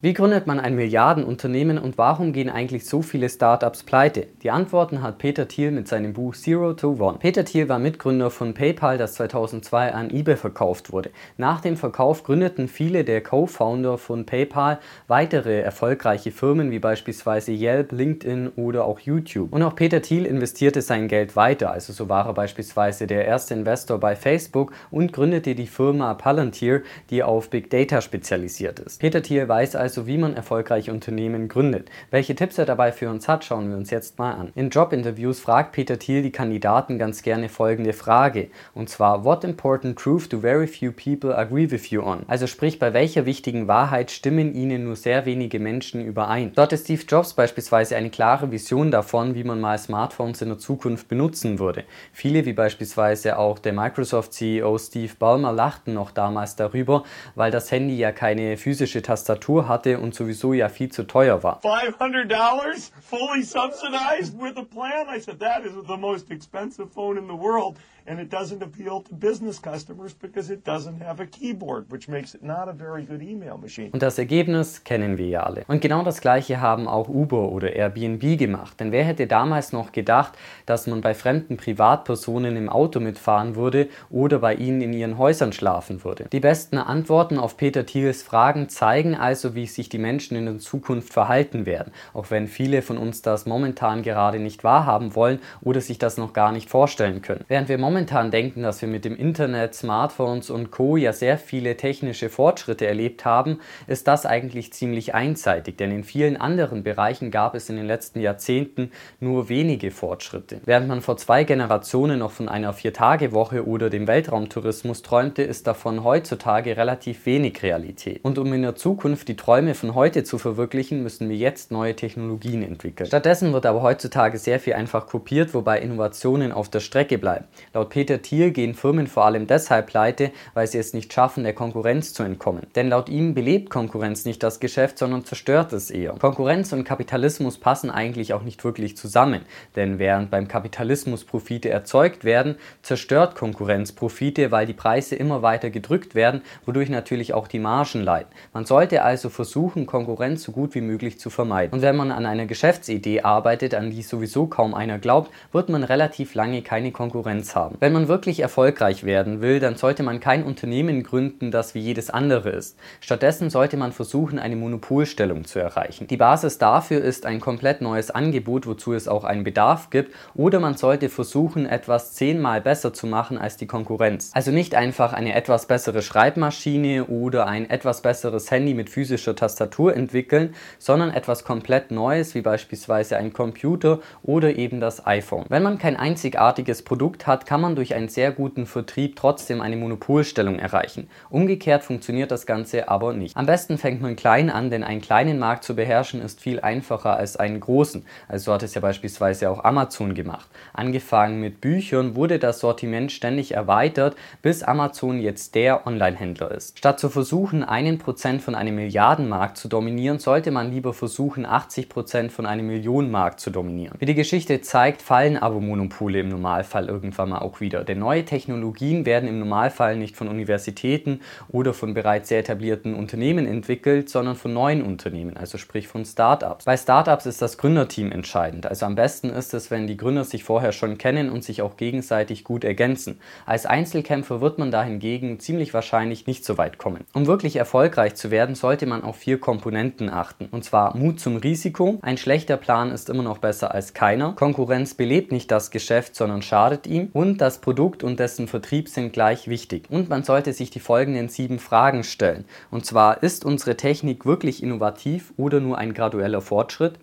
Wie gründet man ein Milliardenunternehmen und warum gehen eigentlich so viele Startups pleite? Die Antworten hat Peter Thiel mit seinem Buch Zero to One. Peter Thiel war Mitgründer von PayPal, das 2002 an eBay verkauft wurde. Nach dem Verkauf gründeten viele der Co-Founder von PayPal weitere erfolgreiche Firmen wie beispielsweise Yelp, LinkedIn oder auch YouTube. Und auch Peter Thiel investierte sein Geld weiter, also so war er beispielsweise der erste Investor bei Facebook und gründete die Firma Palantir, die auf Big Data spezialisiert ist. Peter Thiel weiß also, also wie man erfolgreich Unternehmen gründet. Welche Tipps er dabei für uns hat, schauen wir uns jetzt mal an. In Jobinterviews fragt Peter Thiel die Kandidaten ganz gerne folgende Frage, und zwar What important truth do very few people agree with you on? Also sprich, bei welcher wichtigen Wahrheit stimmen Ihnen nur sehr wenige Menschen überein? Dort ist Steve Jobs beispielsweise eine klare Vision davon, wie man mal Smartphones in der Zukunft benutzen würde. Viele, wie beispielsweise auch der Microsoft-CEO Steve Ballmer, lachten noch damals darüber, weil das Handy ja keine physische Tastatur hat hatte und sowieso ja viel zu teuer war. $500 fully subsidized with a plan? I said, that is the most expensive phone in the world and it doesn't appeal to business customers because it doesn't have a keyboard, which makes it not a very good email machine. Und das Ergebnis kennen wir ja alle. Und genau das gleiche haben auch Uber oder Airbnb gemacht. Denn wer hätte damals noch gedacht, dass man bei fremden Privatpersonen im Auto mitfahren würde oder bei ihnen in ihren Häusern schlafen würde? Die besten Antworten auf Peter Thiels Fragen zeigen also, wie sich die Menschen in der Zukunft verhalten werden, auch wenn viele von uns das momentan gerade nicht wahrhaben wollen oder sich das noch gar nicht vorstellen können. Während wir momentan momentan denken, dass wir mit dem Internet, Smartphones und Co. ja sehr viele technische Fortschritte erlebt haben, ist das eigentlich ziemlich einseitig, denn in vielen anderen Bereichen gab es in den letzten Jahrzehnten nur wenige Fortschritte. Während man vor zwei Generationen noch von einer Viertagewoche oder dem Weltraumtourismus träumte, ist davon heutzutage relativ wenig Realität. Und um in der Zukunft die Träume von heute zu verwirklichen, müssen wir jetzt neue Technologien entwickeln. Stattdessen wird aber heutzutage sehr viel einfach kopiert, wobei Innovationen auf der Strecke bleiben. Laut Peter Thiel gehen Firmen vor allem deshalb pleite, weil sie es nicht schaffen, der Konkurrenz zu entkommen. Denn laut ihm belebt Konkurrenz nicht das Geschäft, sondern zerstört es eher. Konkurrenz und Kapitalismus passen eigentlich auch nicht wirklich zusammen, denn während beim Kapitalismus Profite erzeugt werden, zerstört Konkurrenz Profite, weil die Preise immer weiter gedrückt werden, wodurch natürlich auch die Margen leiden. Man sollte also versuchen, Konkurrenz so gut wie möglich zu vermeiden. Und wenn man an einer Geschäftsidee arbeitet, an die sowieso kaum einer glaubt, wird man relativ lange keine Konkurrenz haben. Wenn man wirklich erfolgreich werden will, dann sollte man kein Unternehmen gründen, das wie jedes andere ist. Stattdessen sollte man versuchen, eine Monopolstellung zu erreichen. Die Basis dafür ist ein komplett neues Angebot, wozu es auch einen Bedarf gibt, oder man sollte versuchen, etwas zehnmal besser zu machen als die Konkurrenz. Also nicht einfach eine etwas bessere Schreibmaschine oder ein etwas besseres Handy mit physischer Tastatur entwickeln, sondern etwas komplett Neues, wie beispielsweise ein Computer oder eben das iPhone. Wenn man kein einzigartiges Produkt hat, kann man man durch einen sehr guten Vertrieb trotzdem eine Monopolstellung erreichen. Umgekehrt funktioniert das Ganze aber nicht. Am besten fängt man klein an, denn einen kleinen Markt zu beherrschen ist viel einfacher als einen großen. Also hat es ja beispielsweise auch Amazon gemacht. Angefangen mit Büchern wurde das Sortiment ständig erweitert, bis Amazon jetzt der Online-Händler ist. Statt zu versuchen, einen Prozent von einem Milliardenmarkt zu dominieren, sollte man lieber versuchen, 80 Prozent von einem Millionenmarkt zu dominieren. Wie die Geschichte zeigt, fallen aber Monopole im Normalfall irgendwann mal auch wieder. Denn neue Technologien werden im Normalfall nicht von Universitäten oder von bereits sehr etablierten Unternehmen entwickelt, sondern von neuen Unternehmen, also sprich von Startups. Bei Startups ist das Gründerteam entscheidend. Also am besten ist es, wenn die Gründer sich vorher schon kennen und sich auch gegenseitig gut ergänzen. Als Einzelkämpfer wird man dahingegen ziemlich wahrscheinlich nicht so weit kommen. Um wirklich erfolgreich zu werden, sollte man auf vier Komponenten achten. Und zwar Mut zum Risiko. Ein schlechter Plan ist immer noch besser als keiner. Konkurrenz belebt nicht das Geschäft, sondern schadet ihm. Und das Produkt und dessen Vertrieb sind gleich wichtig. Und man sollte sich die folgenden sieben Fragen stellen. Und zwar, ist unsere Technik wirklich innovativ oder nur ein gradueller Fortschritt?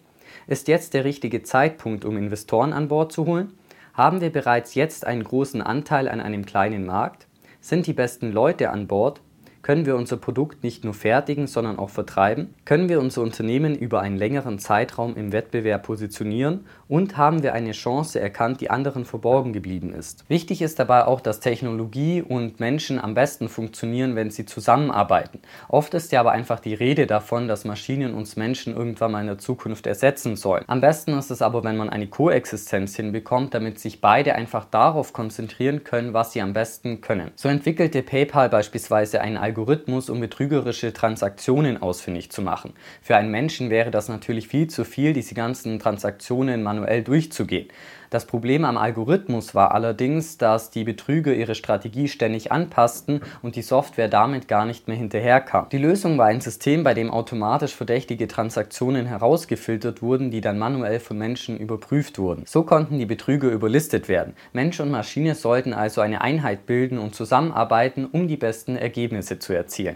Ist jetzt der richtige Zeitpunkt, um Investoren an Bord zu holen? Haben wir bereits jetzt einen großen Anteil an einem kleinen Markt? Sind die besten Leute an Bord? Können wir unser Produkt nicht nur fertigen, sondern auch vertreiben? Können wir unser Unternehmen über einen längeren Zeitraum im Wettbewerb positionieren? Und haben wir eine Chance erkannt, die anderen verborgen geblieben ist? Wichtig ist dabei auch, dass Technologie und Menschen am besten funktionieren, wenn sie zusammenarbeiten. Oft ist ja aber einfach die Rede davon, dass Maschinen uns Menschen irgendwann mal in der Zukunft ersetzen sollen. Am besten ist es aber, wenn man eine Koexistenz hinbekommt, damit sich beide einfach darauf konzentrieren können, was sie am besten können. So entwickelte PayPal beispielsweise einen Algorithmus, Algorithmus, um betrügerische Transaktionen ausfindig zu machen. Für einen Menschen wäre das natürlich viel zu viel, diese ganzen Transaktionen manuell durchzugehen. Das Problem am Algorithmus war allerdings, dass die Betrüger ihre Strategie ständig anpassten und die Software damit gar nicht mehr hinterherkam. Die Lösung war ein System, bei dem automatisch verdächtige Transaktionen herausgefiltert wurden, die dann manuell von Menschen überprüft wurden. So konnten die Betrüger überlistet werden. Mensch und Maschine sollten also eine Einheit bilden und zusammenarbeiten, um die besten Ergebnisse zu erzielen.